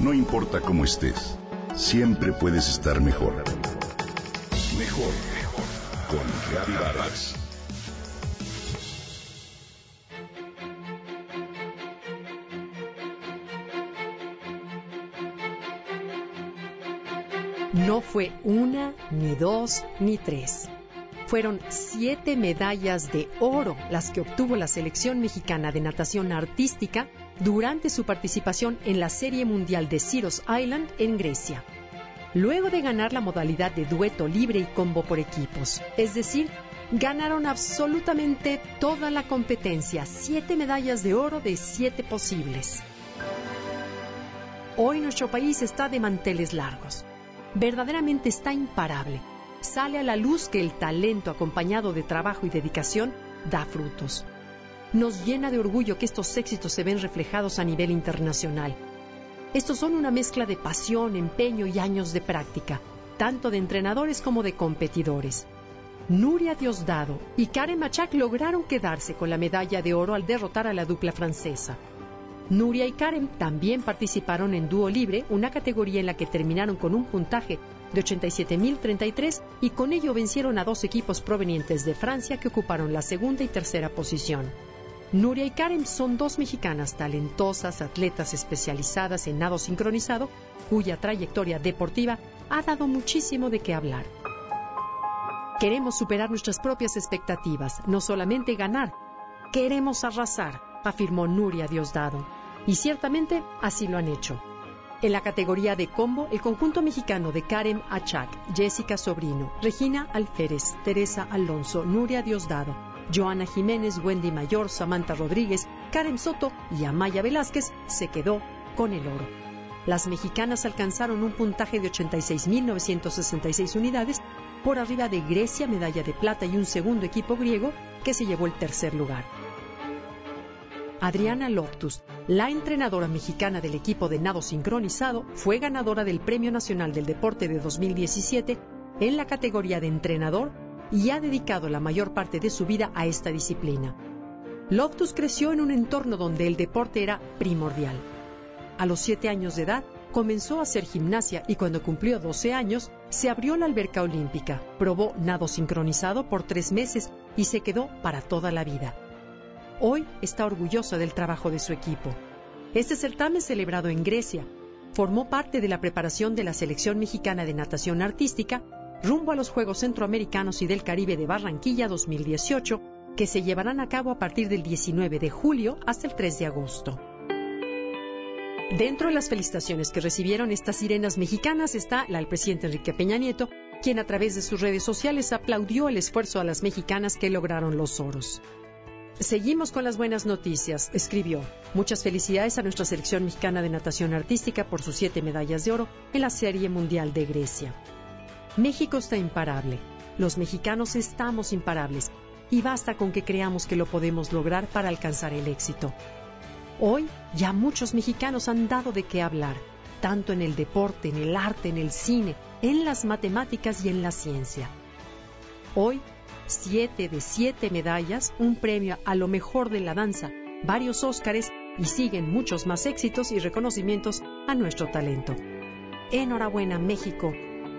No importa cómo estés, siempre puedes estar mejor. Mejor, mejor. Con Vargas. No fue una, ni dos, ni tres. Fueron siete medallas de oro las que obtuvo la selección mexicana de natación artística durante su participación en la Serie Mundial de Syros Island en Grecia. Luego de ganar la modalidad de dueto libre y combo por equipos, es decir, ganaron absolutamente toda la competencia, siete medallas de oro de siete posibles. Hoy nuestro país está de manteles largos verdaderamente está imparable. Sale a la luz que el talento acompañado de trabajo y dedicación da frutos. Nos llena de orgullo que estos éxitos se ven reflejados a nivel internacional. Estos son una mezcla de pasión, empeño y años de práctica, tanto de entrenadores como de competidores. Nuria Diosdado y Karen Machak lograron quedarse con la medalla de oro al derrotar a la dupla francesa. Nuria y Karen también participaron en dúo libre, una categoría en la que terminaron con un puntaje de 87.033 y con ello vencieron a dos equipos provenientes de Francia que ocuparon la segunda y tercera posición. Nuria y Karen son dos mexicanas talentosas, atletas especializadas en nado sincronizado, cuya trayectoria deportiva ha dado muchísimo de qué hablar. Queremos superar nuestras propias expectativas, no solamente ganar, queremos arrasar, afirmó Nuria Diosdado y ciertamente así lo han hecho. En la categoría de combo, el conjunto mexicano de Karen Achak, Jessica Sobrino, Regina Alférez, Teresa Alonso, Nuria Diosdado, Joana Jiménez, Wendy Mayor, Samantha Rodríguez, Karen Soto y Amaya Velázquez se quedó con el oro. Las mexicanas alcanzaron un puntaje de 86.966 unidades, por arriba de Grecia, medalla de plata y un segundo equipo griego que se llevó el tercer lugar. Adriana Loftus, la entrenadora mexicana del equipo de nado sincronizado, fue ganadora del Premio Nacional del Deporte de 2017 en la categoría de entrenador y ha dedicado la mayor parte de su vida a esta disciplina. Loftus creció en un entorno donde el deporte era primordial. A los siete años de edad, comenzó a hacer gimnasia y cuando cumplió 12 años, se abrió la alberca olímpica, probó nado sincronizado por tres meses y se quedó para toda la vida. Hoy está orgulloso del trabajo de su equipo. Este certamen celebrado en Grecia formó parte de la preparación de la selección mexicana de natación artística rumbo a los Juegos Centroamericanos y del Caribe de Barranquilla 2018, que se llevarán a cabo a partir del 19 de julio hasta el 3 de agosto. Dentro de las felicitaciones que recibieron estas sirenas mexicanas está la del presidente Enrique Peña Nieto, quien a través de sus redes sociales aplaudió el esfuerzo a las mexicanas que lograron los oros. Seguimos con las buenas noticias, escribió. Muchas felicidades a nuestra selección mexicana de natación artística por sus siete medallas de oro en la Serie Mundial de Grecia. México está imparable. Los mexicanos estamos imparables y basta con que creamos que lo podemos lograr para alcanzar el éxito. Hoy ya muchos mexicanos han dado de qué hablar, tanto en el deporte, en el arte, en el cine, en las matemáticas y en la ciencia. Hoy siete de siete medallas, un premio a lo mejor de la danza, varios Óscares y siguen muchos más éxitos y reconocimientos a nuestro talento. Enhorabuena México,